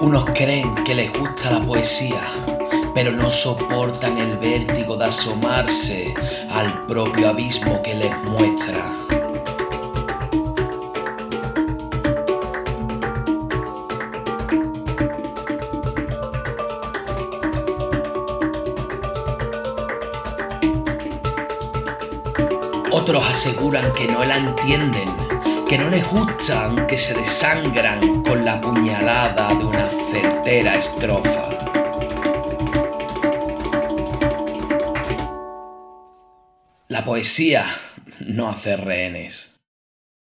Unos creen que les gusta la poesía, pero no soportan el vértigo de asomarse al propio abismo que les muestra. Otros aseguran que no la entienden, que no les gustan, que se desangran con la puñalada de una certera estrofa. La poesía no hace rehenes.